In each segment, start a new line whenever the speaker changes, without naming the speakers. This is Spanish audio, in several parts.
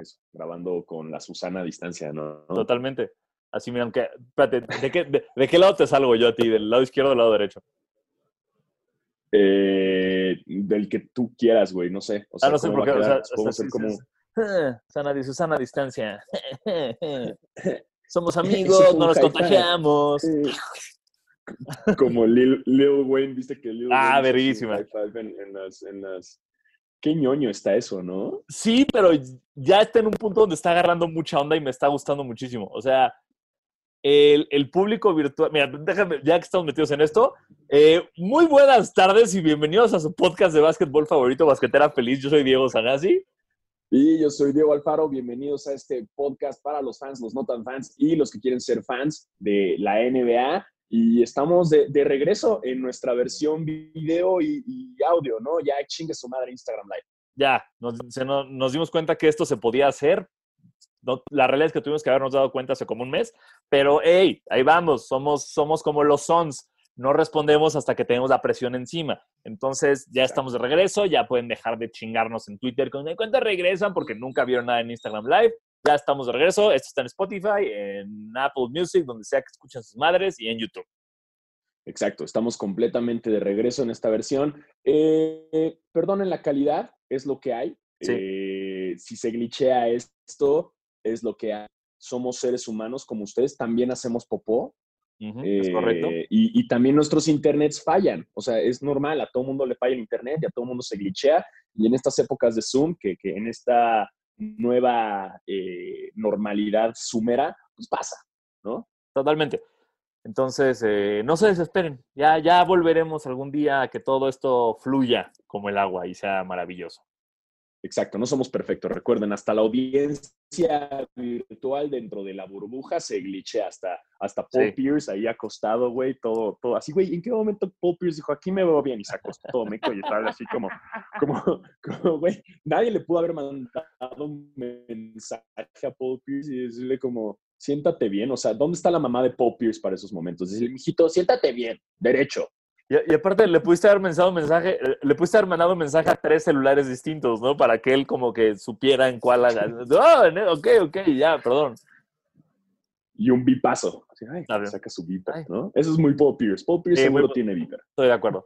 eso, grabando con la Susana a distancia, ¿no?
Totalmente. Así, mira, aunque, espérate, ¿de qué, de, qué lado te salgo yo a ti? ¿Del lado izquierdo o del lado derecho?
Eh, del que tú quieras, güey, no sé.
O sea, ah, no sé por qué, o sea,
podemos ser como...
Sana, Susana a distancia. Somos amigos, no nos contagiamos.
Como Lil, Wayne, viste que Lil
Ah, verguísima.
En, las, en las... Qué ñoño está eso, ¿no?
Sí, pero ya está en un punto donde está agarrando mucha onda y me está gustando muchísimo. O sea, el, el público virtual. Mira, déjame, ya que estamos metidos en esto, eh, muy buenas tardes y bienvenidos a su podcast de básquetbol favorito, Basquetera Feliz. Yo soy Diego Sanasi.
Y yo soy Diego Alfaro, bienvenidos a este podcast para los fans, los no tan fans y los que quieren ser fans de la NBA. Y estamos de, de regreso en nuestra versión video y, audio, ¿no? Ya chingue su madre Instagram Live.
Ya, nos, nos dimos cuenta que esto se podía hacer. la realidad es que tuvimos que habernos dado cuenta hace como un mes, pero hey, ahí vamos, somos, somos como los sons no respondemos hasta que tenemos la presión encima. Entonces, ya estamos de regreso, ya pueden dejar de chingarnos en Twitter con cuenta regresan porque nunca vieron nada en Instagram Live. Ya estamos de regreso. Esto está en Spotify, en Apple Music, donde sea que escuchen sus madres y en YouTube.
Exacto, estamos completamente de regreso en esta versión. Eh, perdonen la calidad, es lo que hay. Eh, si se glitchea esto, es lo que hay. Somos seres humanos como ustedes, también hacemos popó,
es correcto.
Eh, y, también nuestros internets fallan. O sea, es normal, a todo mundo le falla el internet y a todo mundo se glitchea. Y en estas épocas de Zoom, que, que en esta nueva eh, normalidad sumera, pues pasa, ¿no?
Totalmente. Entonces, eh, no se desesperen. Ya, ya volveremos algún día a que todo esto fluya como el agua y sea maravilloso.
Exacto, no somos perfectos. Recuerden, hasta la audiencia virtual dentro de la burbuja se glitche hasta, hasta Paul Pierce ahí acostado, güey, todo, todo así, güey. ¿En qué momento Paul Pierce dijo, aquí me veo bien? Y se acostó todo meco y tal, así como, como, como, güey, nadie le pudo haber mandado un mensaje a Paul Pierce y decirle como, siéntate bien. O sea, ¿dónde está la mamá de Paul Pierce para esos momentos? Decirle, mijito, siéntate bien, derecho.
Y, aparte le pudiste haber mandado mensaje, eh, le pudiste haber mandado mensaje a tres celulares distintos, ¿no? Para que él como que supiera en cuál haga. Oh, ok, ok, ya, perdón.
Y un bipazo. Ay, saca su viper, ¿no? Eso es muy Paul Pierce. Paul Pierce seguro tiene viper.
Estoy de acuerdo.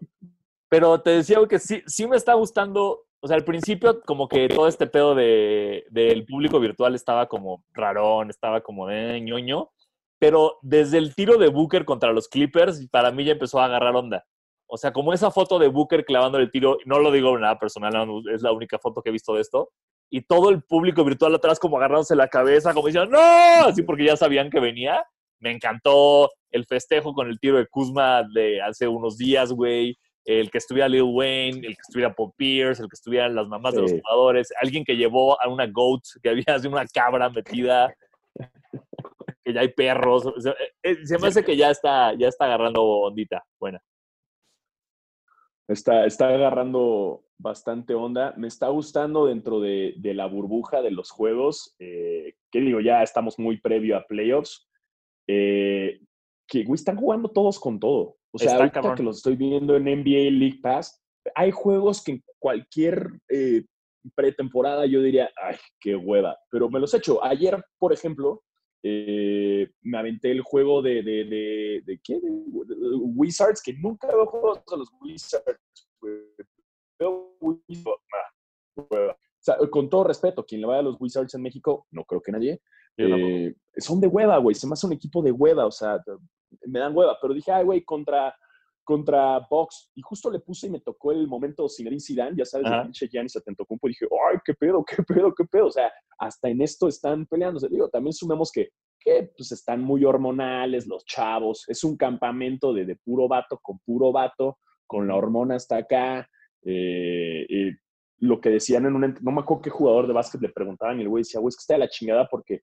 Pero te decía que sí, sí me está gustando. O sea, al principio como que todo este pedo de, del público virtual estaba como rarón, estaba como de ñoño. Pero desde el tiro de Booker contra los Clippers, para mí ya empezó a agarrar onda. O sea, como esa foto de Booker clavando el tiro, no lo digo nada personal, es la única foto que he visto de esto. Y todo el público virtual atrás como agarrándose la cabeza, como diciendo, ¡No! Así porque ya sabían que venía. Me encantó el festejo con el tiro de Kuzma de hace unos días, güey. El que estuviera Lil Wayne, el que estuviera Pop Pierce, el que estuvieran las mamás de los jugadores, alguien que llevó a una goat, que había así una cabra metida, que ya hay perros. Eh, eh, se me hace que ya está, ya está agarrando ondita. Buena.
Está, está agarrando bastante onda. Me está gustando dentro de, la burbuja de los juegos. Eh, que digo, ya estamos muy previo a playoffs. Eh, que están jugando todos con todo. O sea, ahorita que los estoy viendo en NBA League Pass, hay juegos que en cualquier eh, pretemporada yo diría, ay, qué hueva. Pero me los he hecho. Ayer, por ejemplo, eh, me aventé el juego de, de, de, de ¿qué? Wizards, que nunca veo juegos de los Wizards. con todo respeto, quien le vaya a los Wizards en México, no creo que nadie. Eh, son de hueva, güey. Se me hace un equipo de hueva, o sea, me dan hueva. Pero dije, ay, güey, contra contra Box y justo le puse y me tocó el momento Zinedine Zidane, ya sabes, el pinche Giannis Antetokounmpo y dije, ay, qué pedo, qué pedo, qué pedo, o sea, hasta en esto están peleándose. Digo, también sumemos que, que pues están muy hormonales los chavos, es un campamento de, de puro vato con puro vato, con la hormona hasta acá, eh, lo que decían en un, no me acuerdo qué jugador de básquet le preguntaban y el güey decía, güey, es que está de la chingada porque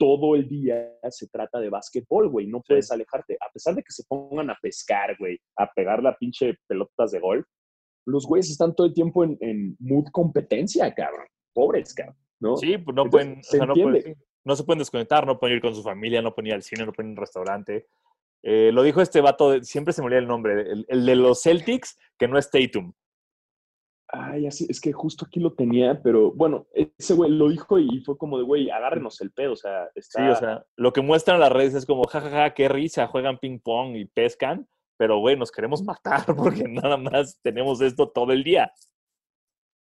todo el día se trata de básquetbol, güey. No puedes alejarte. A pesar de que se pongan a pescar, güey, a pegar la pinche pelotas de golf, los güeyes están todo el tiempo en, mood competencia, cabrón. Pobres, cabrón. ¿no?
Sí, pues no pueden, se no, no, se pueden desconectar, no pueden ir con su familia, no pueden ir al cine, no pueden ir a un restaurante. Eh, lo dijo este vato, siempre se me olvida el nombre, el, de los Celtics, que no es Tatum.
Ay, así, es que justo aquí lo tenía, pero bueno, ese güey lo dijo y fue como de, güey, agárrenos el pedo, o sea, está...
Sí, o sea, lo que muestran las redes es como, jajaja, ja, ja, qué risa, juegan ping pong y pescan, pero güey, nos queremos matar porque nada más tenemos esto todo el día.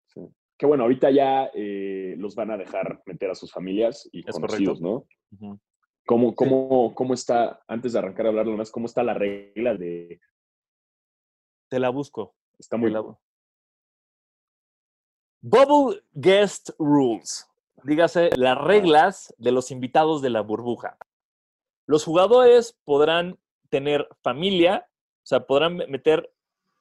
Sí. Que bueno, ahorita ya eh, los van a dejar meter a sus familias y
Es
conocidos,
correcto.
¿no? ¿Cómo, cómo, ¿Cómo está, antes de arrancar a hablar más, cómo está la regla de...
Te la busco.
Está
te
muy...
la Bubble Guest Rules. Dígase, las reglas de los invitados de la burbuja. Los jugadores podrán tener familia, o sea, podrán me- meter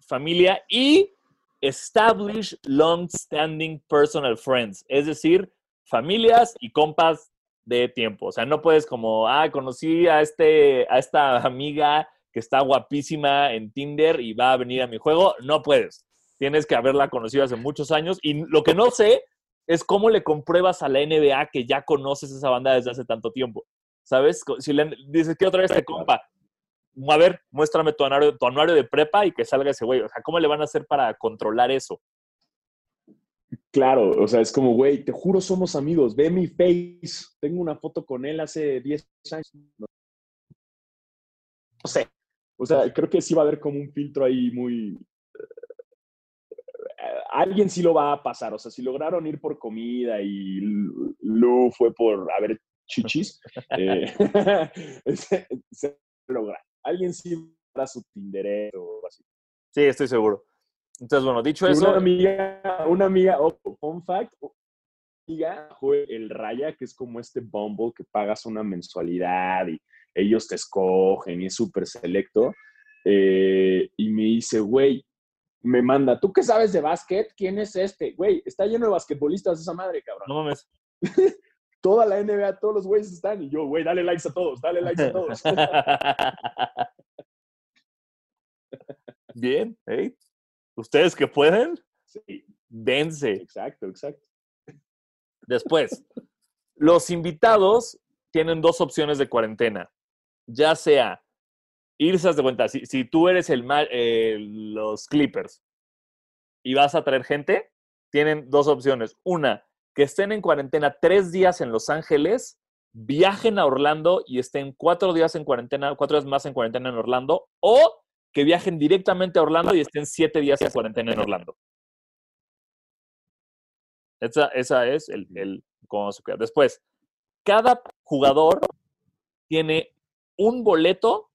familia y establish long-standing personal friends, es decir, familias y compas de tiempo. O sea, no puedes como, ah, conocí a, este, a esta amiga que está guapísima en Tinder y va a venir a mi juego. No puedes. Tienes que haberla conocido hace muchos años. Y lo que no sé es cómo le compruebas a la NBA que ya conoces esa banda desde hace tanto tiempo. ¿Sabes? Si le dices que otra vez te compa, a ver, muéstrame tu anuario, tu anuario de prepa y que salga ese güey. O sea, ¿cómo le van a hacer para controlar eso?
Claro, o sea, es como, güey, te juro somos amigos, ve mi face, tengo una foto con él hace 10 años. No, no sé, o sea, creo que sí va a haber como un filtro ahí muy... alguien sí lo va a pasar, o sea, si lograron ir por comida y Lu fue por a ver chichis, eh, se, se logra. Alguien sí para su Tinder o así.
Sí, estoy seguro. Entonces, bueno, dicho
Y
eso,
Una amiga, una amiga, oh, fun fact, una amiga fue el Raya, que es como este Bumble que pagas una mensualidad y ellos te escogen y es súper selecto. eh, y me dice, güey, me manda, ¿tú qué sabes de básquet? ¿Quién es este? Güey, está lleno de basquetbolistas esa madre, cabrón.
no mames.
Toda la NBA, todos los güeyes están. Y yo, güey, dale likes a todos, dale likes a todos.
Bien, ¿eh? Ustedes que pueden,
sí,
dense.
exacto, exacto.
Después, los invitados tienen dos opciones de cuarentena. Ya sea irse de cuenta, si, si tú eres el ma- eh, los Clippers y vas a traer gente, tienen dos opciones. Una, que estén en cuarentena tres días en Los Ángeles, viajen a Orlando y estén cuatro días en cuarentena, cuatro días más en cuarentena en Orlando, o que viajen directamente a Orlando y estén siete días en cuarentena en Orlando. Esa, esa es el, el cómo se queda. Después, cada jugador tiene un boleto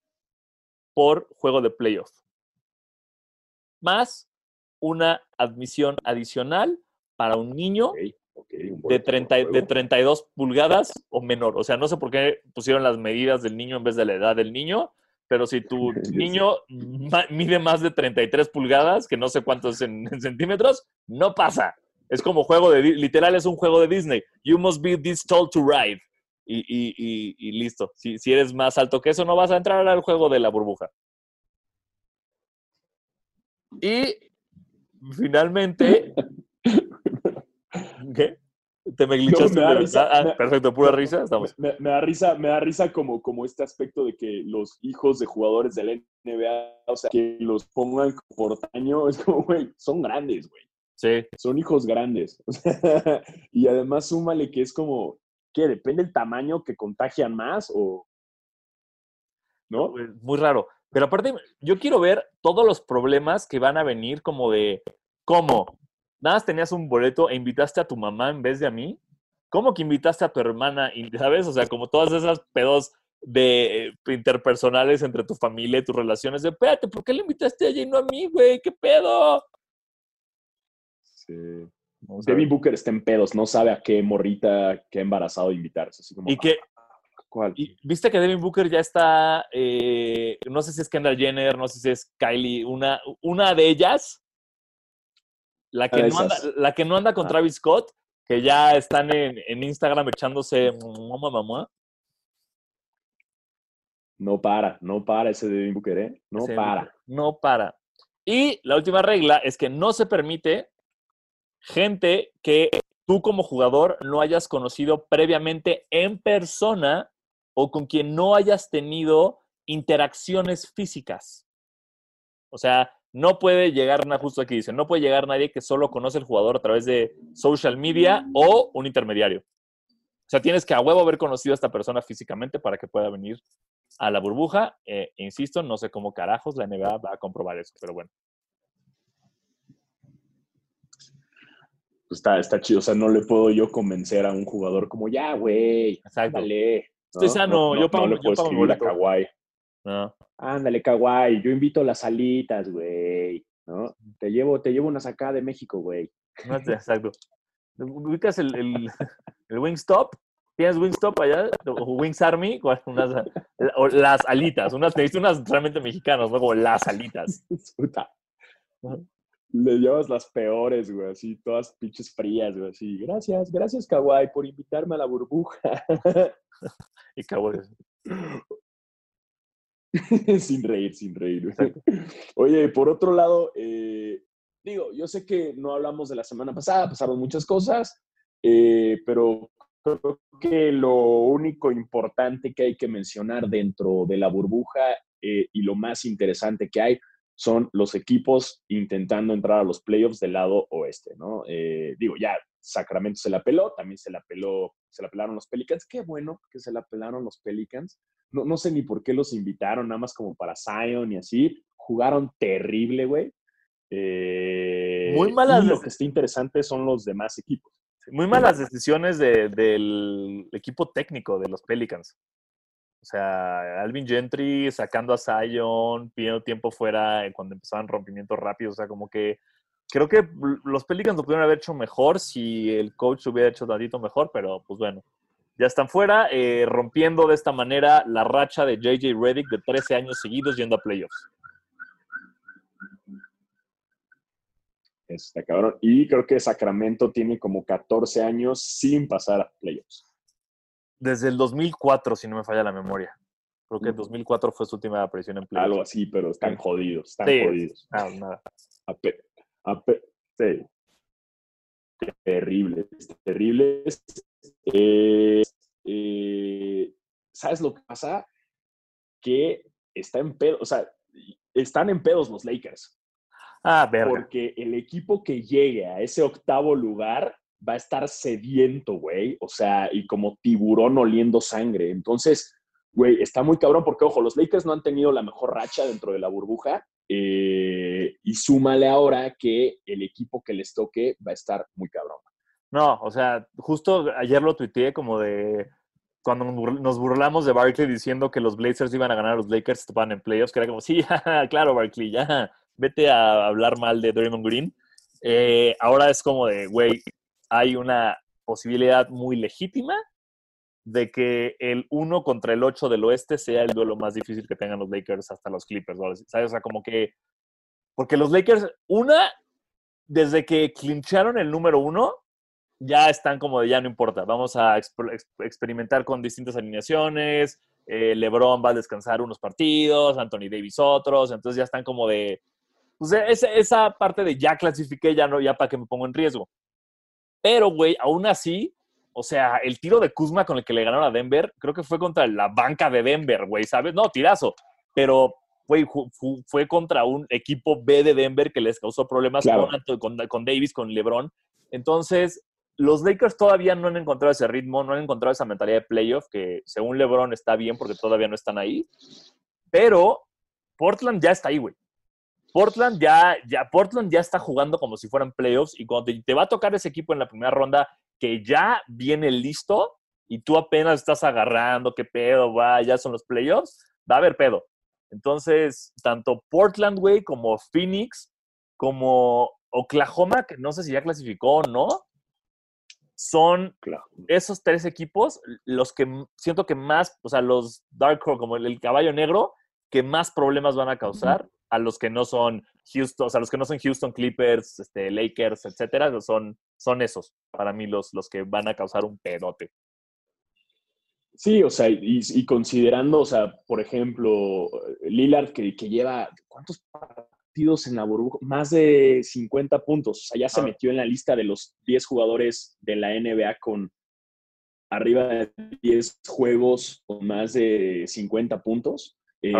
por juego de playoff, más una admisión adicional para un niño
Ok, ok, un
de,
boleto por
30, de
juego.
32 pulgadas o menor. O sea, no sé por qué pusieron las medidas del niño en vez de la edad del niño, pero si tu niño mide más de 33 pulgadas, que no sé cuántos en, en centímetros, no pasa. Es como juego de, literal es un juego de Disney. You must be this tall to ride. Y, y- y- y listo. Si, si eres más alto que eso, no vas a entrar al juego de la burbuja. Y finalmente, ¿qué? Te me glitchaste.
me da
de
risa,
verdad? Ah,
me-
perfecto, pura
no,
risa. Estamos.
Me, da risa, me da risa como, como este aspecto de que los hijos de jugadores de la NBA, o sea, que los pongan por taño, es como, güey, son grandes, güey.
Sí.
Son hijos grandes. O sea, y además súmale que es como, ¿qué? ¿Depende el tamaño que contagian más o...? ¿No?
Pues, Muy raro. Pero aparte, yo quiero ver todos los problemas que van a venir como de, ¿cómo? Nada más tenías un boleto e invitaste a tu mamá en vez de a mí. ¿Cómo que invitaste a tu hermana? Y, ¿Sabes? O sea, como todas esas pedos de eh, interpersonales entre tu familia y tus relaciones. De, espérate, ¿por qué le invitaste a ella y no a mí, güey? ¿Qué pedo?
Sí.
Ver.
Devin Booker está en pedos, no sabe a qué morrita, qué embarazado invitar. Es así como,
Y que,
¿cuál?
y viste que Devin Booker ya está, eh, no sé si es Kendall Jenner, no sé si es Kylie, una, una de ellas, la que, no anda, la que no anda con
Ah.
Travis Scott, que ya están en, en Instagram echándose mamá, mamá.
No para, no para ese Devin Booker, ¿eh? No
Ese
para.
No para. Y la última regla es que no se permite gente que tú como jugador no hayas conocido previamente en persona o con quien no hayas tenido interacciones físicas. O sea, no puede llegar, justo aquí dice, no puede llegar nadie que solo conoce al jugador a través de social media o un intermediario. O sea, tienes que a huevo haber conocido a esta persona físicamente para que pueda venir a la burbuja. Eh, insisto, no sé cómo carajos la NBA va a comprobar eso, pero bueno.
Pues está, está chido. O sea, no le puedo yo convencer a un jugador como, ya, güey, dale.
Estoy sano, yo pago,
no le puedo escribir a Kawhi.
No.
Ándale, Kawhi, yo invito las alitas, güey. ¿no? Te llevo, te llevo unas acá de México, güey.
Exacto. ¿Ubicas el, el, el Wingstop? ¿Tienes Wingstop allá? ¿O Wings Army? Unas, o las alitas. Unas, te unas realmente mexicanas, ¿no? Como las alitas.
Puta. Le llevas las peores, güey, así, todas pinches frías, güey, así. Gracias, gracias, Kawhi, por invitarme a la burbuja.
y Kawhi.
sin reír, sin reír. Oye, por otro lado, eh, digo, yo sé que no hablamos de la semana pasada, pasaron muchas cosas, eh, pero creo que lo único importante que hay que mencionar dentro de la burbuja eh, y lo más interesante que hay son los equipos intentando entrar a los playoffs del lado oeste, ¿no? digo, ya Sacramento se la peló, también se la peló, se la pelaron los Pelicans. Qué bueno que se la pelaron los Pelicans. No, no sé ni por qué los invitaron, nada más como para Zion y así. Jugaron terrible, güey. Eh,
Muy malas.
Y lo que está interesante son los demás equipos.
Muy malas decisiones del equipo técnico de los Pelicans. O sea, Alvin Gentry sacando a Zion, pidiendo tiempo fuera cuando empezaban rompimientos rápidos. O sea, como que creo que los Pelicans lo pudieron haber hecho mejor si el coach hubiera hecho tantito mejor, pero pues bueno, ya están fuera, eh, rompiendo de esta manera la racha de JJ Reddick de 13 años seguidos yendo a playoffs.
Está cabrón. Y creo que Sacramento tiene como 14 años sin pasar a playoffs.
Desde el 2004, si no me falla la memoria. Creo que el 2004 fue su última aparición en playoffs.
Algo así, pero están jodidos, están jodidos.
nada.
Sí. Terribles, terribles. Eh, eh, ¿Sabes lo que pasa? Que está en pedo, o sea, están en pedos los Lakers.
Ah, verga.
Porque el equipo que llegue a ese octavo lugar va a estar sediento, güey. O sea, y como tiburón oliendo sangre. Entonces, güey, está muy cabrón porque, ojo, los Lakers no han tenido la mejor racha dentro de la burbuja. Eh, y súmale ahora que el equipo que les toque va a estar muy cabrón.
No, o sea, justo ayer lo tuiteé como de cuando nos burlamos de Barkley diciendo que los Blazers iban a ganar a los Lakers estaban en playoffs, que era como, sí, claro, Barkley, ya, vete a hablar mal de Draymond Green. Eh, ahora es como de, güey, hay una posibilidad muy legítima de que el 1 contra el 8 del oeste sea el duelo más difícil que tengan los Lakers hasta los Clippers. ¿sabes? O sea, como que. Porque los Lakers, una, desde que clincharon el número 1, ya están como de ya no importa. Vamos a experimentar con distintas alineaciones. Eh, LeBron va a descansar unos partidos, Anthony Davis otros. Entonces ya están como de. Pues esa, esa parte de ya clasifiqué, ya no, ya para que me pongo en riesgo. Pero, güey, aún así, o sea, el tiro de Kuzma con el que le ganaron a Denver, creo que fue contra la banca de Denver, güey, ¿sabes? No, tirazo. Pero, güey, fue contra un equipo B de Denver que les causó problemas con, con, Davis, con LeBron. Entonces, los Lakers todavía no han encontrado ese ritmo, no han encontrado esa mentalidad de playoff, que según LeBron está bien porque todavía no están ahí. Pero Portland ya está ahí, güey. Portland ya, ya, Portland ya está jugando como si fueran playoffs y cuando te va a tocar ese equipo en la primera ronda que ya viene listo y tú apenas estás agarrando, qué pedo, va, ya son los playoffs, va a haber pedo. Entonces, tanto Portland, güey, como Phoenix, como Oklahoma, que no sé si ya clasificó o no, son esos tres equipos los que siento que más, o sea, los Dark Horse, como el, caballo negro, que más problemas van a causar a los que no son Houston, o sea, los que no son Houston Clippers, este, Lakers, etcétera, son, son esos, para mí, los, los que van a causar un pedote.
Sí, o sea, y, considerando, o sea, por ejemplo, Lillard que, que, lleva, ¿cuántos partidos en la burbuja? Más de 50 puntos, o sea, ya se ah. metió en la lista de los 10 jugadores de la NBA con arriba de 10 juegos con más de 50 puntos. Eh,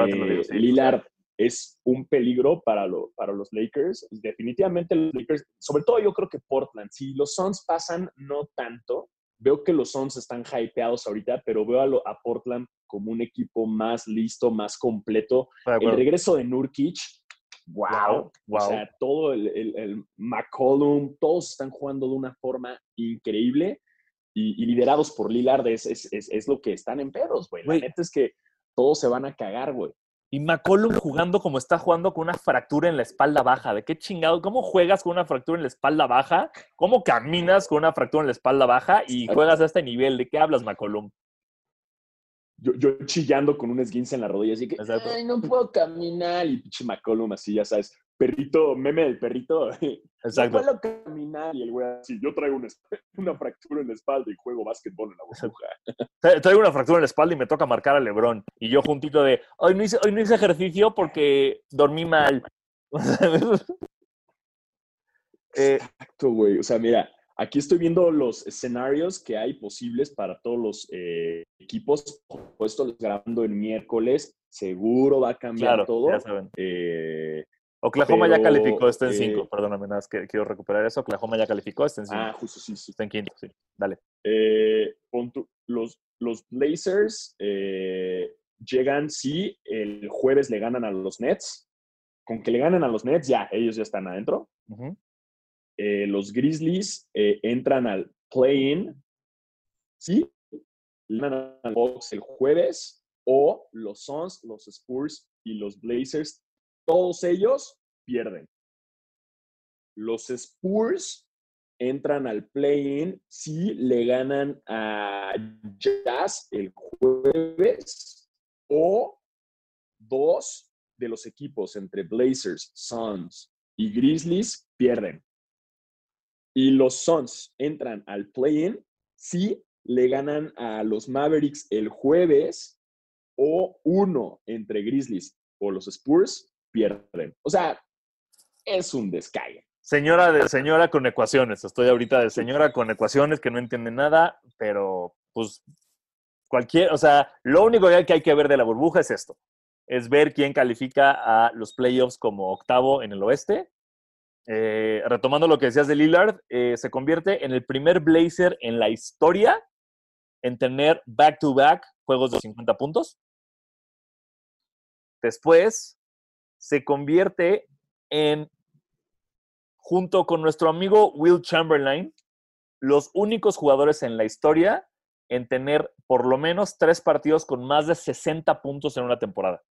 Lillard es un peligro para, lo, para los Lakers. Definitivamente los Lakers, sobre todo yo creo que Portland, si los Suns pasan, no tanto. Veo que los Suns están hypeados ahorita, pero veo a, a Portland como un equipo más listo, más completo. El regreso de Nurkic, wow, wow. O sea, todo el, el, McCollum, todos están jugando de una forma increíble y, liderados por Lillard es, es, es, lo que están en pedos, güey. La neta es que todos se van a cagar, güey.
Y McCollum jugando como está jugando con una fractura en la espalda baja. ¿De qué chingado? ¿Cómo juegas con una fractura en la espalda baja? ¿Cómo caminas con una fractura en la espalda baja y juegas a este nivel? ¿De qué hablas, McCollum?
Yo, yo chillando con un esguince en la rodilla, así que, ay, no puedo caminar. Y pinche McCollum así, ya sabes, perrito, meme del perrito. Exacto. Caminar. Y el güey así, yo traigo una, una, fractura en la espalda y juego básquetbol en la burbuja.
Traigo una fractura en la espalda y me toca marcar a Lebron. Y yo juntito de, hoy no hice, hoy no hice ejercicio porque dormí mal.
Eh, Exacto, güey. O sea, mira, aquí estoy viendo los escenarios que hay posibles para todos los eh, equipos. Puesto grabando el miércoles, seguro va a cambiar todo. Ya saben. Eh,
Oklahoma ya calificó, está en 5. Eh, Perdóname, nada, que quiero recuperar eso. Oklahoma ya calificó, está en 5.
Ah, justo, sí, sí.
Está en quinto, sí. Dale.
Eh, los, los Blazers eh, llegan, sí, el jueves le ganan a los Nets. Con que le ganen a los Nets, ya, ellos ya están adentro. los Grizzlies entran al play-in, sí, le ganan al Box el jueves. O los Suns, los Spurs y los Blazers todos ellos pierden. Los Spurs entran al play-in si le ganan a Jazz el jueves o dos de los equipos entre Blazers, Suns y Grizzlies pierden. Y los Suns entran al play-in si le ganan a los Mavericks el jueves o uno entre Grizzlies o los Spurs pierden. O sea, es un descague.
Señora de señora con ecuaciones. Estoy ahorita de señora con ecuaciones que no entiende nada, pero pues cualquier, o sea, lo único que hay que ver de la burbuja es esto. Es ver quién califica a los playoffs como octavo en el oeste. Eh, retomando lo que decías de Lillard, eh, se convierte en el primer Blazer en la historia en tener back-to-back -back juegos de 50 puntos. Después, se convierte en, junto con nuestro amigo Will Chamberlain, los únicos jugadores en la historia en tener por lo menos tres partidos con más de 60 puntos en una temporada.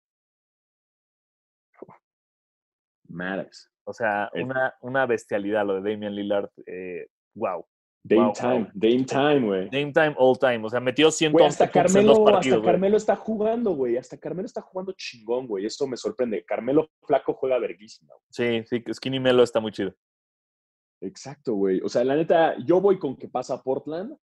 Matters.
O sea, una, una bestialidad lo de Damian Lillard. Eh, wow.
Dame time, Dame time, güey.
Dame time, all time. O sea, metió 111 hasta Carmelo, en partidos,
Hasta Carmelo está jugando, güey. Hasta Carmelo está jugando chingón, güey. Eso me sorprende. Carmelo Flaco juega verguísima.
Sí, sí, Skinny Melo está muy chido.
Exacto, güey. O sea, la neta, yo voy con que pasa Portland.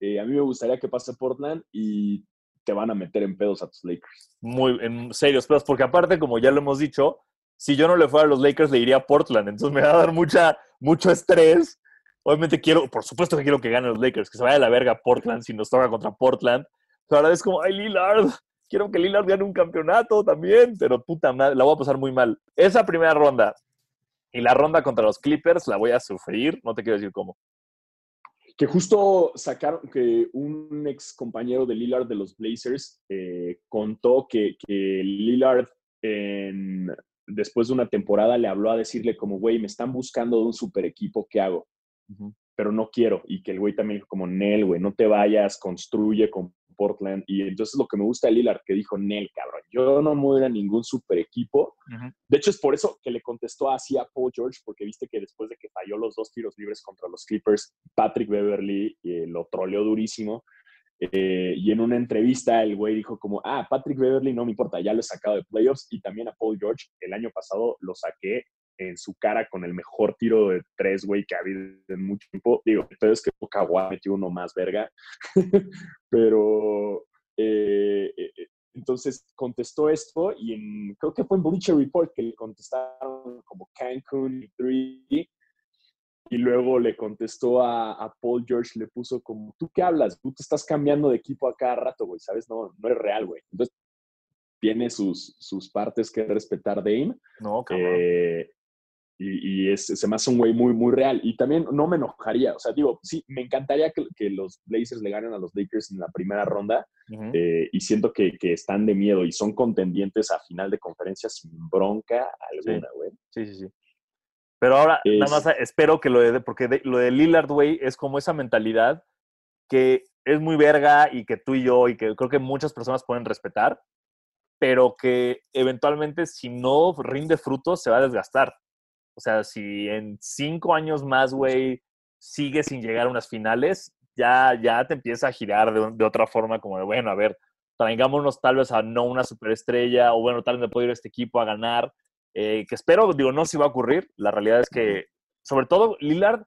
Eh, a mí me gustaría que pase Portland y te van a meter en pedos a tus Lakers.
Muy, en serios pedos, porque aparte, como ya lo hemos dicho, si yo no le fuera a los Lakers, le iría a Portland. Entonces me va a dar mucha, mucho estrés Obviamente quiero, por supuesto que quiero que ganen los Lakers, que se vaya a la verga Portland si nos toca contra Portland. Pero ahora es como, ay, Lillard, quiero que Lillard gane un campeonato también, pero puta madre, la voy a pasar muy mal. Esa primera ronda y la ronda contra los Clippers la voy a sufrir, no te quiero decir cómo.
Que justo sacaron que un ex compañero de Lillard de los Blazers eh, contó que, que Lillard después de una temporada le habló a decirle como, güey, me están buscando un super equipo, ¿qué hago? Pero no quiero. Y que el güey también dijo como, Nel, güey, no te vayas, construye con Portland. Y entonces lo que me gusta de Lillard, que dijo, Nel, cabrón, yo no me a ningún super equipo. De hecho, es por eso que le contestó así a Paul George, porque viste que después de que falló los dos tiros libres contra los Clippers, Patrick Beverly eh, lo troleó durísimo. Eh, y en una entrevista el güey dijo como, ah, Patrick Beverly no me importa, ya lo he sacado de playoffs. Y también a Paul George, el año pasado lo saqué en su cara con el mejor tiro de tres, güey, que ha habido en mucho tiempo. Digo, entonces que Kawhi metió uno más verga. Pero eh, eh, eh, entonces contestó esto y en, creo que fue en Bleacher Report que le contestaron como Cancun y y luego le contestó a, a, Paul George, le puso como, ¿tú qué hablas? Tú te estás cambiando de equipo a cada rato, güey, ¿sabes? No, no es real, güey. Entonces, tiene sus, sus partes que respetar Dame.
No, cabrón.
Eh, y, y es, se me hace un güey muy, muy real. Y también no me enojaría. O sea, digo, sí, me encantaría que, que los Blazers le ganen a los Lakers en la primera ronda. Eh, y siento que, que están de miedo y son contendientes a final de conferencia sin bronca alguna, güey.
Sí, sí, sí. Pero ahora,
Es-
nada más espero que lo de, porque de- lo de Lillard, güey, es como esa mentalidad que es muy verga y que tú y yo y que creo que muchas personas pueden respetar, pero que eventualmente si no rinde frutos se va a desgastar. O sea, si en cinco años más, güey, sigue sin llegar a unas finales, ya, ya te empieza a girar de, de otra forma, como de, bueno, a ver, traigámonos tal vez a no una superestrella, o bueno, tal vez me puedo ir a este equipo a ganar, eh, que espero, digo, no si va a ocurrir. La realidad es que, sobre todo, Lillard,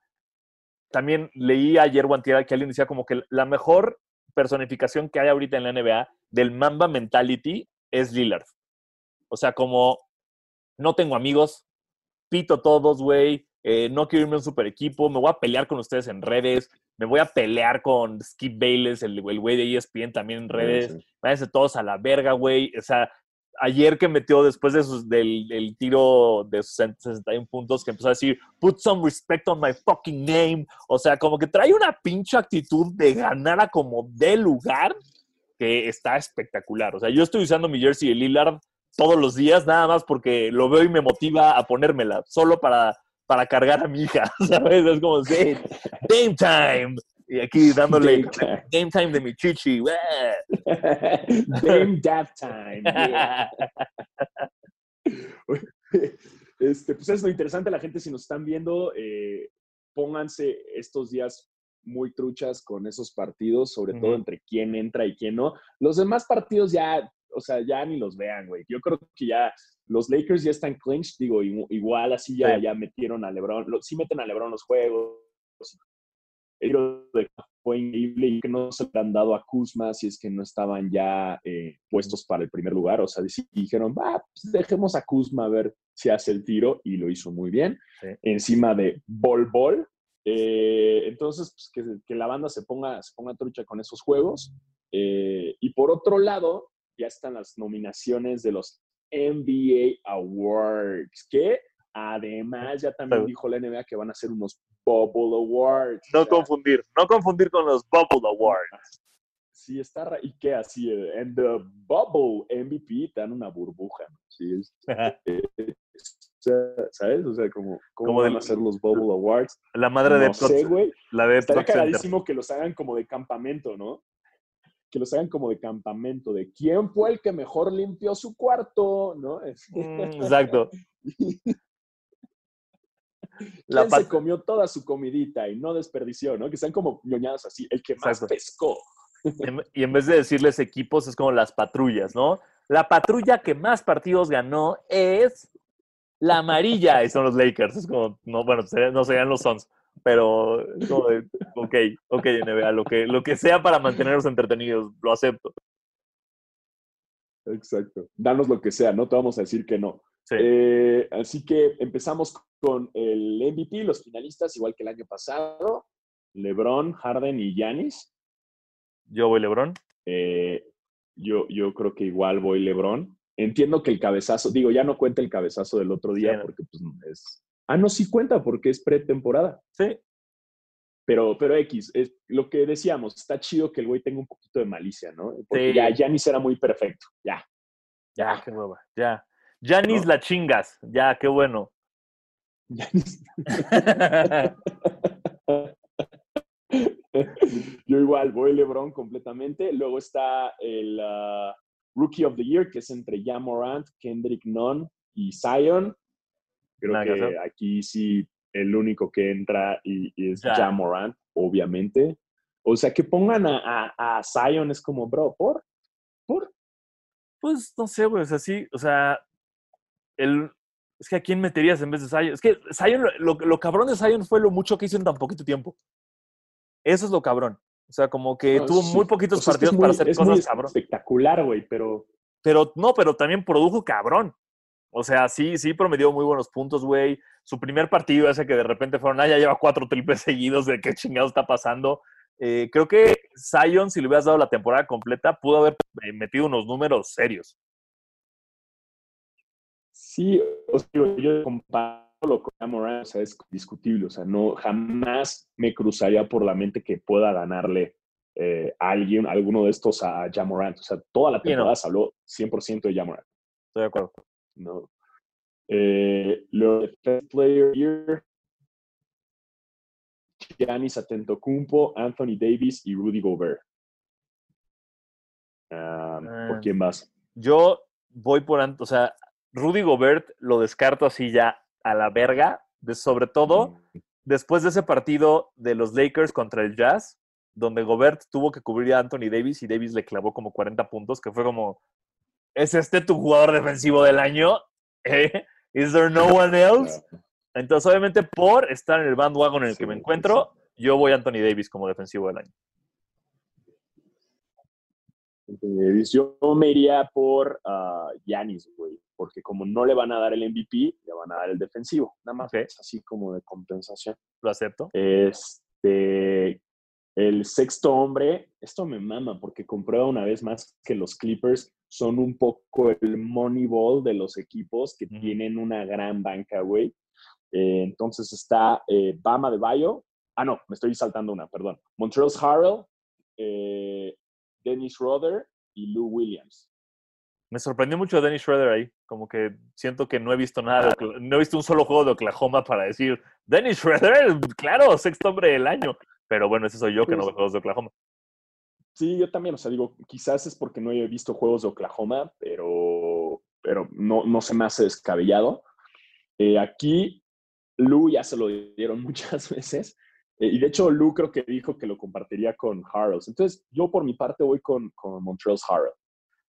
también leí ayer o que alguien decía como que la mejor personificación que hay ahorita en la NBA del Mamba Mentality es Lillard. O sea, como no tengo amigos, pito todos, güey, eh, no quiero irme a un super equipo, me voy a pelear con ustedes en redes, me voy a pelear con Skip Bayless, el güey de ESPN también en redes,
Sí.
váyanse todos a la verga, güey. O sea, ayer que metió después de sus, del, del tiro de sus 61 puntos, que empezó a decir, put some respect on my fucking name. O sea, como que trae una pinche actitud de ganar a como de lugar que está espectacular. O sea, yo estoy usando mi jersey de Lillard todos los días, nada más porque lo veo y me motiva a ponérmela, solo para, para cargar a mi hija, ¿sabes? Es como, sí, Dame Time. Y aquí dándole
time.
Game Time de mi chichi.
Dame Dab Time. yeah. Este, pues es lo interesante, la gente, si nos están viendo, eh, pónganse estos días muy truchas con esos partidos, sobre todo entre quién entra y quién no. Los demás partidos ya, o sea, ya ni los vean, güey. Yo creo que ya los Lakers ya están clinched, digo, igu- igual así ya,
Sí.
ya metieron a LeBron, lo- sí meten a LeBron los juegos. El tiro de fue increíble y que no se le han dado a Kuzma si es que no estaban ya eh, puestos para el primer lugar. O sea, dijeron, va, pues dejemos a Kuzma a ver si hace el tiro y lo hizo muy bien.
Sí.
Encima de Bol Bol. Eh, entonces, pues, que, que la banda se ponga, se ponga trucha con esos juegos. Eh, y por otro lado, ya están las nominaciones de los NBA Awards, que además ya también
Sí.
dijo la NBA que van a hacer unos Bubble Awards. O
No
sea,
confundir, no confundir con los Bubble Awards.
Sí, está ¿Y qué así? eh, En The Bubble MVP te dan una burbuja. ¿no? Sí, es- ¿Sabes? O sea, como, ¿cómo
Como
van a hacer los Bubble Awards?
La madre de
no
Plot-
sé,
la de
Estaría cagadísimo que los hagan como de campamento, ¿no? Que los hagan como de campamento, de quién fue el que mejor limpió su cuarto, ¿no?
Mm, exacto.
¿Quién
La
se
pat-
comió toda su comidita y no desperdició, ¿no? Que sean como ñoñadas así, el que más
Exacto.
pescó.
Y en vez de decirles equipos, es como las patrullas, ¿no? La patrulla que más partidos ganó es la amarilla, y son los Lakers. Es como, no, bueno, no serían los Suns, pero como de, ok, ok, NBA, lo que, lo que sea para mantenerlos entretenidos, lo acepto.
Exacto. Danos lo que sea, no te vamos a decir que no.
Sí.
Eh, así que empezamos con el MVP, los finalistas, igual que el año pasado. LeBron, Harden y Giannis.
Yo voy LeBron.
Eh, yo, yo creo que igual voy LeBron. Entiendo que el cabezazo, digo, ya no cuenta el cabezazo del otro día
Sí,
porque pues es... Ah, no, sí cuenta porque es pretemporada.
Sí,
Pero, pero X, es lo que decíamos, está chido que el güey tenga un poquito de malicia, ¿no? Porque
Sí.
ya Giannis era muy perfecto, ya.
ya, qué hueva, ya. Janis
No.
la chingas, ya, qué bueno.
Giannis. Yo igual, voy LeBron completamente. Luego está el ah, Rookie of the Year, que es entre Jan Morant, Kendrick Nunn y Zion. Creo
Nada que
aquí sí el único que entra y, y es
Ya.
Morant, obviamente. O sea, que pongan a, a- a Zion es como, bro, ¿por? ¿Por?
Pues no sé, güey, o sea, sí, o sea, el, es que a quién meterías en vez de Zion. Es que Zion, lo, lo- cabrón de Zion fue lo mucho que hizo en tan poquito tiempo. Eso es lo cabrón. O sea, como que
No,
tuvo
sí.
muy poquitos
O sea, es que es
partidos para hacer
es muy
cosas cabrón.
espectacular, güey, pero
Pero no, pero también produjo cabrón. O sea, sí, sí promedió muy buenos puntos, güey. Su primer partido, ese que de repente fueron, ah, ya lleva cuatro triples seguidos, de qué chingado está pasando. Eh, creo que Zion, si le hubieras dado la temporada completa, pudo haber eh, metido unos números serios.
Sí, o sea, yo comparo con Jamoran, o sea, es discutible, o sea, no, jamás me cruzaría por la mente que pueda ganarle eh, a alguien, alguno de estos a Jamorant. O sea, toda la temporada se habló 100% de Jamorant.
Estoy de acuerdo.
No. Eh, lo Player Year, Giannis Atentocumpo, Anthony Davis y Rudy Gobert. Ah, ¿Por quién vas?
Yo voy por, o sea, Rudy Gobert lo descarto así ya a la verga, de, sobre todo mm. después de ese partido de los Lakers contra el Jazz, donde Gobert tuvo que cubrir a Anthony Davis y Davis le clavó como 40 puntos, que fue como, ¿es este tu jugador defensivo del año? ¿Eh? ¿Is there no one else? Entonces, obviamente, por estar en el bandwagon en el que me encuentro, yo voy a Anthony Davis como defensivo del año.
Anthony Davis, yo me iría por Yanis, uh, güey porque como no le van a dar el MVP, le van a dar el defensivo. Nada más es así como de compensación.
Lo acepto.
Este, el sexto hombre, esto me mama porque comprueba una vez más que los Clippers son un poco el Moneyball de los equipos que tienen una gran banca, güey. Eh, entonces está eh, Bama de Bayo. Ah, no, me estoy saltando una, perdón. Montreal Harrell, eh, Dennis Rother y Lou Williams.
Me sorprendió mucho Dennis Schroeder ahí. Como que siento que no he visto nada, no he visto un solo juego de Oklahoma para decir, Dennis Schroeder, claro, sexto hombre del año. Pero bueno, ese soy yo que no veo juegos de Oklahoma.
Sí, yo también, o sea, digo, quizás es porque no he visto juegos de Oklahoma, pero, pero no, no se me hace descabellado. Eh, aquí, Lou ya se lo dieron muchas veces. Eh, y de hecho, Lou creo que dijo que lo compartiría con Harrells. Entonces, yo por mi parte voy con, con Montreal's Harrell.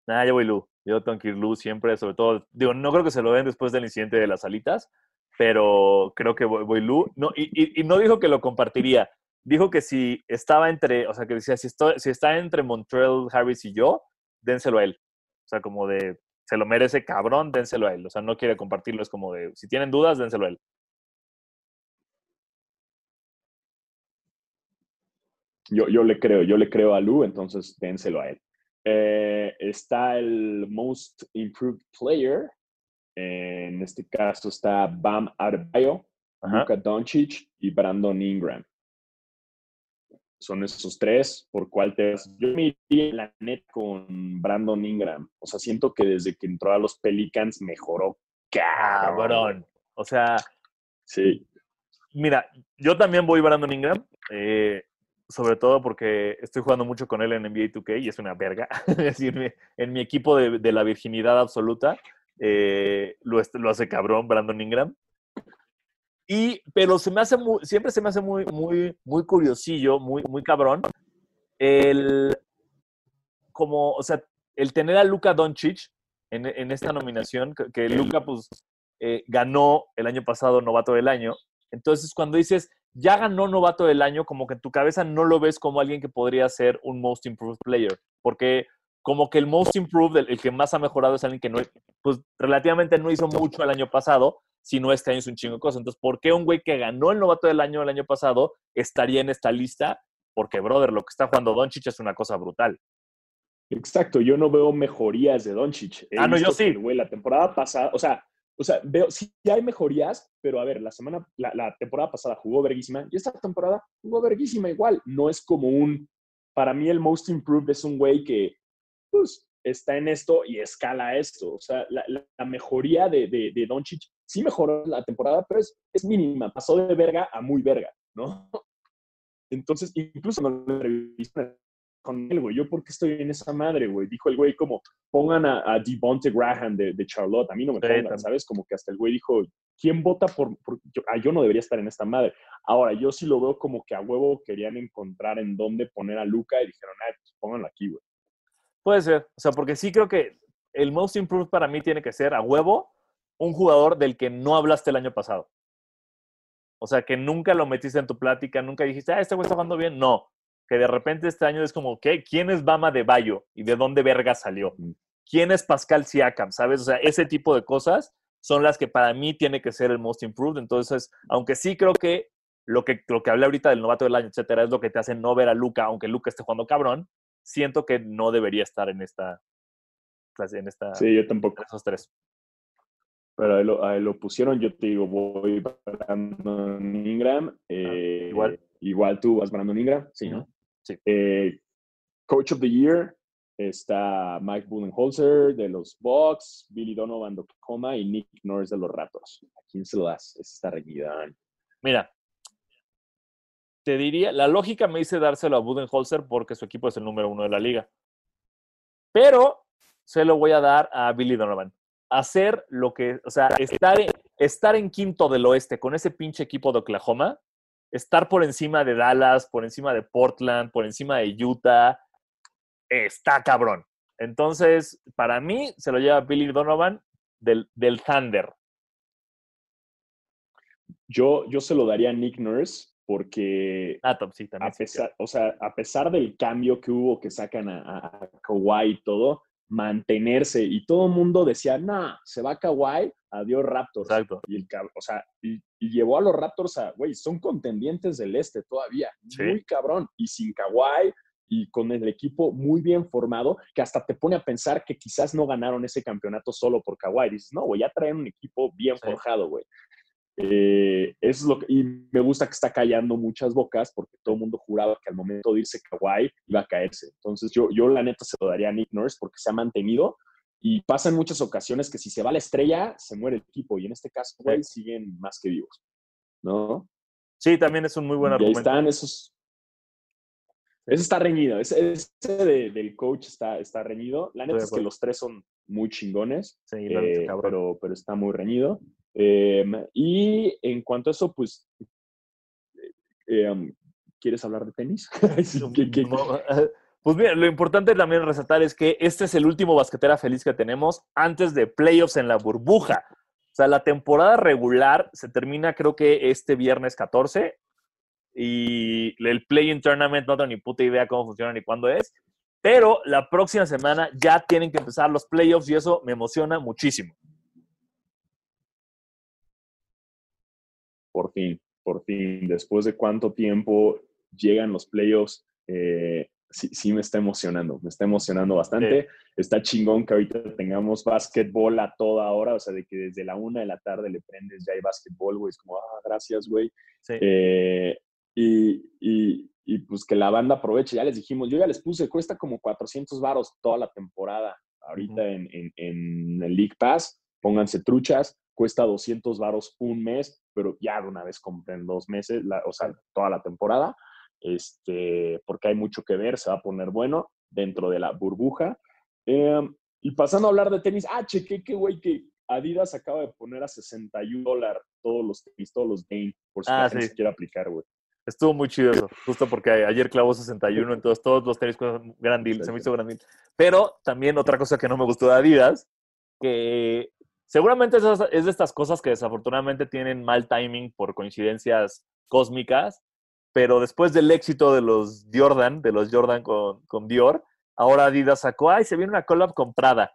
Nah, yo voy Lou. Yo tengo que ir Lou siempre, sobre todo. Digo, no creo que se lo den después del incidente de las alitas, pero creo que voy, voy. No, y, no dijo que lo compartiría. Dijo que si estaba entre, o sea, que decía, si, estoy, si está entre Montreal, Harris y yo, dénselo a él. O sea, como de, se lo merece cabrón, dénselo a él. O sea, no quiere compartirlo, es como de, si tienen dudas, dénselo a él.
Yo, yo le creo, yo le creo a Lou, entonces dénselo a él. Eh, está el Most Improved Player. En este caso está Bam Adebayo, Luka Doncic y Brandon Ingram. Son esos tres. ¿Por cuál te Yo me iría la net con Brandon Ingram. O sea, siento que desde que entró a los Pelicans mejoró cabrón.
O sea,
sí.
Mira, yo también voy Brandon Ingram. Eh, sobre todo porque estoy jugando mucho con él en NBA 2K y es una verga. es decir, en mi equipo de, la virginidad absoluta eh, lo, lo, hace cabrón Brandon Ingram. Y, pero se me hace muy, siempre se me hace muy, muy, muy curiosillo, muy, muy cabrón, el, como, o sea, el tener a Luka Doncic en, en esta nominación, que, Luka, pues, eh, ganó el año pasado novato del año. Entonces, cuando dices, ya ganó novato del año, como que en tu cabeza no lo ves como alguien que podría ser un most improved player, porque como que el most improved, el, que más ha mejorado es alguien que no, pues relativamente no hizo mucho el año pasado, sino este año es un chingo de cosas. Entonces, ¿por qué un güey que ganó el novato del año el año pasado estaría en esta lista? Porque, brother, lo que está jugando Doncic es una cosa brutal.
Exacto, yo no veo mejorías de Doncic.
ah, no, yo sí.
Güey, la temporada pasada, o sea, o sea, veo, sí hay mejorías, pero a ver, la semana, la, temporada pasada jugó verguísima y esta temporada jugó verguísima igual. No es como un, para mí el most improved es un güey que, pues, está en esto y escala esto. O sea, la, mejoría de, de, de Doncic sí mejoró la temporada, pero es, es mínima. Pasó de verga a muy verga, ¿no? Entonces, incluso en la entrevista con él, güey. Yo, ¿por qué estoy en esa madre, güey? Dijo el güey como, pongan a, a Devonte Graham de, Charlotte. A mí no me pongan, ¿sabes? Como que hasta el güey dijo, ¿quién vota por...? yo, ah, yo no debería estar en esta madre. Ahora, yo sí lo veo como que a huevo querían encontrar en dónde poner a Luca y dijeron, ah, pues pónganlo aquí, güey.
Puede ser. O sea, porque sí creo que el most improved para mí tiene que ser a huevo un jugador del que no hablaste el año pasado. O sea, que nunca lo metiste en tu plática, nunca dijiste, ah, este güey está jugando bien. No que de repente este año es como, ¿qué? ¿Quién es Bama de Bayo? ¿Y de dónde verga salió? ¿Quién es Pascal Siakam? ¿Sabes? O sea, ese tipo de cosas son las que para mí tiene que ser el most improved. Entonces, aunque sí creo que lo que, lo que hablé ahorita del novato del año, etcétera, es lo que te hace no ver a Luca, aunque Luca esté jugando cabrón, siento que no debería estar en esta clase, en esta.
Sí, yo tampoco.
esos tres.
Pero ahí lo, pusieron, yo te digo, voy Brandon Ingram. Ah, eh, igual. Igual tú vas Brandon Ingram, sí, ¿no?
Sí.
Eh, Coach of the Year está Mike Budenholzer de los Bucks, Billy Donovan de Oklahoma y Nick Norris de los Raptors. ¿A quién se lo das? Es esta reñida.
Mira, te diría, la lógica me dice dárselo a Budenholzer porque su equipo es el número uno de la liga. Pero se lo voy a dar a Billy Donovan. Hacer lo que, o sea, estar, estar en quinto del oeste con ese pinche equipo de Oklahoma, estar por encima de Dallas, por encima de Portland, por encima de Utah, está cabrón. Entonces, para mí, se lo lleva Billy Donovan del, del Thunder.
Yo, yo se lo daría a Nick Nurse porque
ah, sí, también
a pesar, o sea, a pesar del cambio que hubo que sacan a, a Kawhi y todo, mantenerse y todo el mundo decía, nah, se va Kawhi, adiós Raptors.
Exacto.
Y, el, o sea, y, llevó a los Raptors a, güey, son contendientes del este todavía, muy cabrón, y sin Kawhi y con el equipo muy bien formado, que hasta te pone a pensar que quizás no ganaron ese campeonato solo por Kawhi. Dices, no, güey, ya traen un equipo bien forjado, güey. Eh, es lo y me gusta que está callando muchas bocas porque todo el mundo juraba que al momento de irse Kawhi iba a caerse. Entonces yo, yo la neta se lo daría a Nick Nurse porque se ha mantenido y pasa en muchas ocasiones que si se va la estrella, se muere el equipo y en este caso, güey, siguen más que vivos, ¿no?
Sí, también es un muy buen argumento.
ahí están esos... Eso está reñido. Ese, del coach está, está reñido. La neta es que los tres son muy chingones,
sí,
eh, pero, pero está muy reñido. Em, y en cuanto a eso, pues, eh, em, ¿quieres hablar de tenis?
Pues bien, lo importante también resaltar es que este es el último basquetera feliz que tenemos antes de playoffs en la burbuja. O sea, la temporada regular se termina creo que este viernes 14 y el play-in tournament no tengo ni puta idea cómo funciona ni cuándo es, pero la próxima semana ya tienen que empezar los playoffs y eso me emociona muchísimo.
Por fin, por fin, después de cuánto tiempo llegan los playoffs, eh, sí, sí, me está emocionando, me está emocionando bastante. Está chingón que ahorita tengamos básquetbol a toda hora, o sea, de que desde la una de la tarde le prendes, ya hay básquetbol, güey, es como, ah, gracias, güey. Eh, y, y, y, pues que la banda aproveche, ya les dijimos, yo ya les puse, cuesta como 400 varos toda la temporada, ahorita en, en, en el League Pass, pónganse truchas, cuesta 200 varos un mes, pero ya de una vez compren dos meses, o sea, toda la temporada, este, porque hay mucho que ver, se va a poner bueno dentro de la burbuja. Em, y pasando a hablar de tenis, ah, chequé que, güey, que Adidas acaba de poner a 61 dólares todos los tenis, todos los Dane, por si ah, se quiere aplicar, güey.
Estuvo muy chido eso, justo porque ayer clavó 61, entonces todos los tenis gran deal, se me hizo gran deal. Pero también otra cosa que no me gustó de Adidas, que Seguramente es de estas cosas que desafortunadamente tienen mal timing por coincidencias cósmicas, pero después del éxito de los Jordan, de los Jordan con, con Dior, ahora Adidas sacó, ay, se viene una collab con Prada.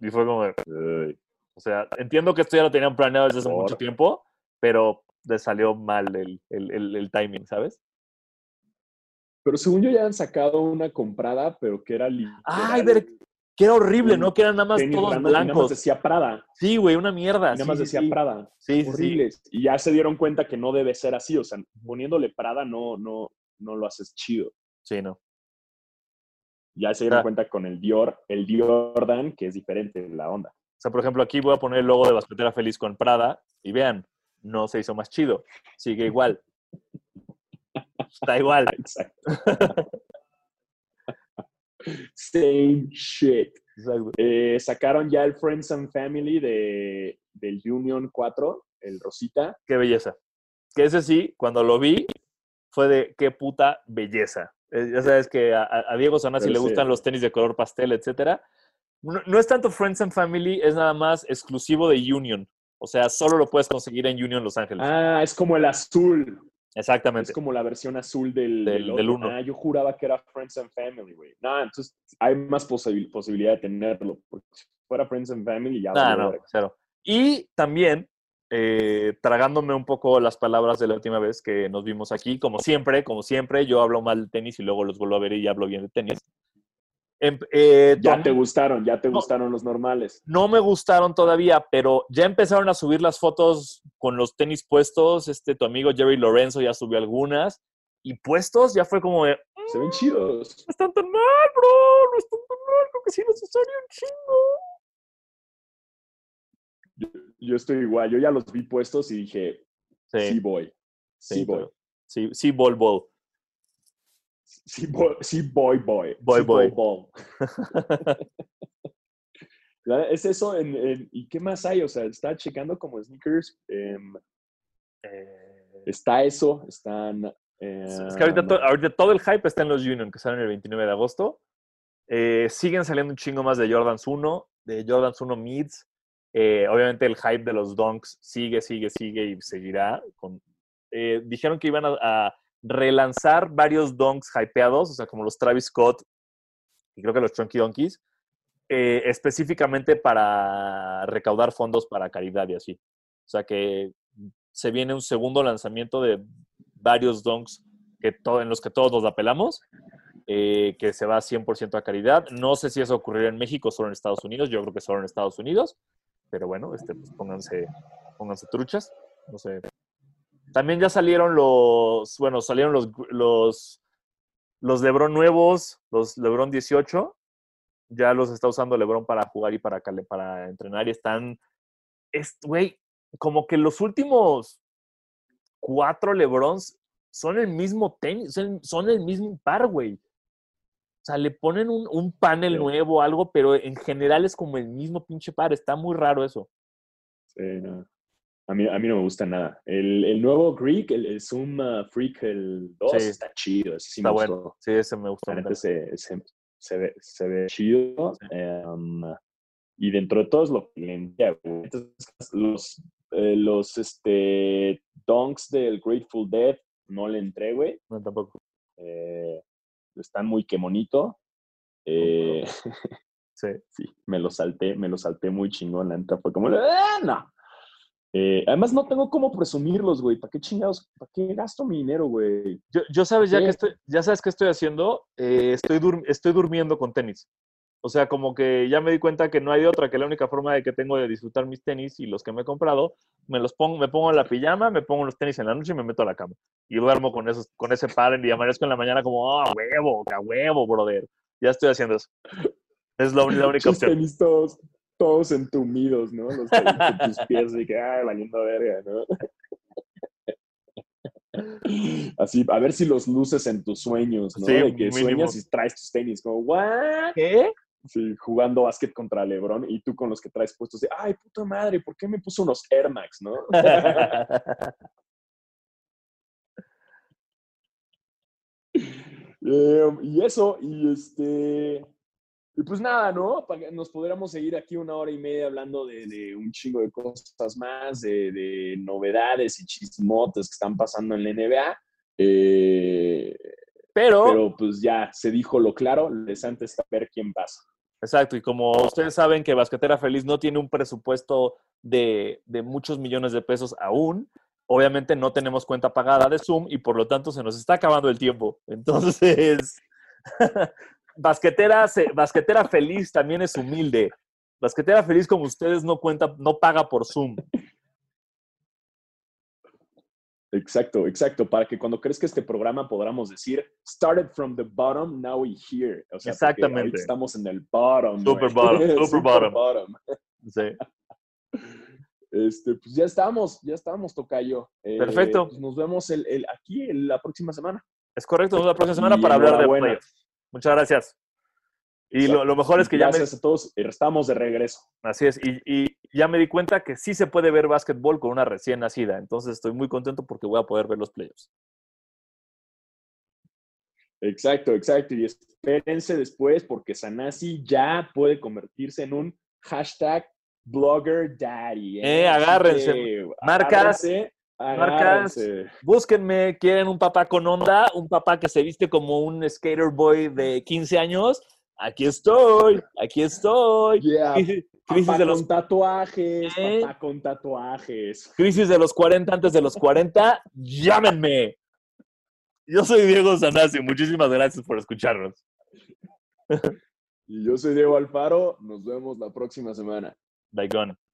Y fue como, o sea, entiendo que esto ya lo tenían planeado desde hace mucho tiempo, pero le salió mal el, el, el timing, ¿sabes?
Pero según yo ya han sacado una comprada, pero que era literal.
Ay, ver, que era horrible, ¿no? Que eran nada más todos blancos. nada más
decía Prada.
Sí, güey, una mierda.
nada más decía Prada.
Sí,
Horribles. Y ya se dieron cuenta que no debe ser así. O sea, poniéndole Prada no, no, no lo haces chido.
Sí, no.
Ya se dieron cuenta con el Dior, el Jordan, que es diferente la onda.
O sea, por ejemplo, aquí voy a poner el logo de Basquetera Feliz con Prada y vean, no se hizo más chido. Sigue igual. Está igual.
Exacto. Same shit. Eh, sacaron ya el Friends and Family de, del Union 4, el Rosita.
Qué belleza. Que ese sí, cuando lo vi, fue de qué puta belleza. Eh, ya sabes que a, Diego Sanasi le gustan los tenis de color pastel, etcétera. No, es tanto Friends and Family, es nada más exclusivo de Union. O sea, solo lo puedes conseguir en Union Los Ángeles.
Ah, es como el azul.
Exactamente.
Es como la versión azul del, del, uno. Ah, yo juraba que era Friends and Family, güey. No, entonces hay más posibilidad de tenerlo. Porque si fuera Friends and Family, ya
no, no, cero. Y también, eh, tragándome un poco las palabras de la última vez que nos vimos aquí, como siempre, como siempre, yo hablo mal de tenis y luego los vuelvo a ver y hablo bien de tenis. Em, eh,
Ya te gustaron, ya te
No.
gustaron los normales.
no me gustaron todavía, pero ya empezaron a subir las fotos con los tenis puestos. Este, tu amigo Jerry Lorenzo ya subió algunas. Y puestos ya fue como de, "Mm,
Se ven chidos.
no están tan mal, bro, no están tan mal, creo que sí les usaría un chingo.
Yo, yo estoy igual, yo ya los vi puestos y dije, sí,
Sí,
voy. Sí,
sí,
voy.
pero- sí, sí, bol, bol.
Sí, voy, sí, voy, voy.
Voy,
Sí,
voy.
bol. Es eso, en, en- ¿y qué más hay? O sea, está checando como sneakers. em,
Eh,
está eso, están...
es que ahorita,
em,
to- ahorita todo el hype está en los Union, que salen el 29 de agosto. Eh, siguen saliendo un chingo más de Jordans 1, de Jordans 1 Mids. Eh, obviamente el hype de los Dunks sigue, sigue, sigue y seguirá. Con, dijeron que iban a, a relanzar varios Dunks hypeados, o sea, como los Travis Scott y creo que los Chunky Donkeys, eh, específicamente para recaudar fondos para caridad y así. O sea que se viene un segundo lanzamiento de varios donks que to- en los que todos nos apelamos, eh, que se va 100% a caridad. No sé si eso ocurrirá en México o solo en Estados Unidos. Yo creo que solo en Estados Unidos. Pero bueno, este, pues pónganse, pónganse truchas. No sé. También ya salieron los, bueno, salieron los, los, los Lebron nuevos, los Lebron 18. Ya los está usando Lebron para jugar y para, para entrenar y están, es, güey, como que los últimos cuatro Lebrons son el mismo tenis, son, son el mismo par, güey. O sea, le ponen un, un panel
Sí.
nuevo, algo, pero en general es como el mismo pinche par. Está muy raro eso.
Sí, no. A mí, a mí no me gusta nada. El, el nuevo Greek, el, el Zoom Freak, el 2,
Sí.
está chido. Ese sí
Está
me
bueno.
gustó.
Sí, ese me gustó.
Neta
mucho.
Se, ve, se ve chido. em, y dentro de todo es lo que le envía, güey. Entonces, los, eh, los este, donks del Grateful Dead no le entré, güey.
No, tampoco.
Eh, están muy que bonito. Eh,
Sí.
sí, me lo salté, me lo salté muy chingón. La neta fue como, ¡ah, no! Eh, además, no tengo cómo presumirlos, güey. ¿Para qué chingados? ¿Para qué gasto mi dinero, güey?
Yo, yo sabes ya que estoy, ya sabes qué estoy haciendo, Eh, estoy, dur- estoy durmiendo con tenis. O sea, como que ya me di cuenta que no hay de otra, que la única forma de que tengo de disfrutar mis tenis y los que me he comprado, me los pongo, me pongo en la pijama, me pongo los tenis en la noche y me meto a la cama. Y duermo con esos, con ese par y amanezco en la mañana como, ah, huevo, a huevo, brother. Ya estoy haciendo eso. Es la, la única opción.
tenis todos, todos entumidos, ¿no? Los de tus pies, así que, ay, valiendo verga, ¿no? Así, a ver si los luces en tus sueños, ¿no?
Sí,
de que
mínimo.
sueñas y traes tus tenis, como, ¿what?
¿Qué?
Sí, jugando básquet contra LeBron y tú con los que traes puestos de, ay, puta madre, ¿por qué me puso unos Air Max, no? Eh, y eso, y este. Y pues nada, ¿no? Nos podríamos seguir aquí una hora y media hablando de, de un chingo de cosas más, de, de novedades y chismotes que están pasando en la NBA. Eh,
Pero,
pero pues ya se dijo lo claro, lo interesante es saber quién pasa.
exacto, y como ustedes saben que Basquetera Feliz no tiene un presupuesto de, de muchos millones de pesos aún, obviamente no tenemos cuenta pagada de Zoom y por lo tanto se nos está acabando el tiempo. Entonces, Basquetera, Basquetera Feliz también es humilde. Basquetera Feliz como ustedes no cuenta, no paga por Zoom.
Exacto, exacto, para que cuando crezca este programa podamos decir, started from the bottom, now we here. O sea, porque
Exactamente.
estamos en el bottom.
Super bottom, super bottom. Sí.
Este, pues ya estamos, ya estamos, Tocayo. Eh,
Perfecto.
pues nos vemos el, el- aquí el- la próxima semana.
Es correcto, nos vemos la próxima semana
Y
para hablar de playoffs. Muchas gracias. Y lo, lo mejor es que ya me,
Gracias a todos, estamos de regreso.
Así es, y, y ya me di cuenta que sí se puede ver básquetbol con una recién nacida, entonces estoy muy contento porque voy a poder ver los playoffs.
Exacto, exacto. Y espérense después porque Sanasi ya puede convertirse en un hashtag blogger daddy.
Eh, agárrense. Marcas,
agárrense,
marcas. Búsquenme, quieren un papá con onda, un papá que se viste como un skater boy de 15 años. Aquí estoy, aquí estoy.
Yeah,
Crisis,
papá
de los,
con tatuajes,
Eh.
papá con tatuajes.
crisis de los 40 antes de los 40. Llámenme. Yo soy Diego Sanasi, muchísimas gracias por escucharnos.
Y yo soy Diego Alfaro. Nos vemos la próxima semana.
Bye, gone.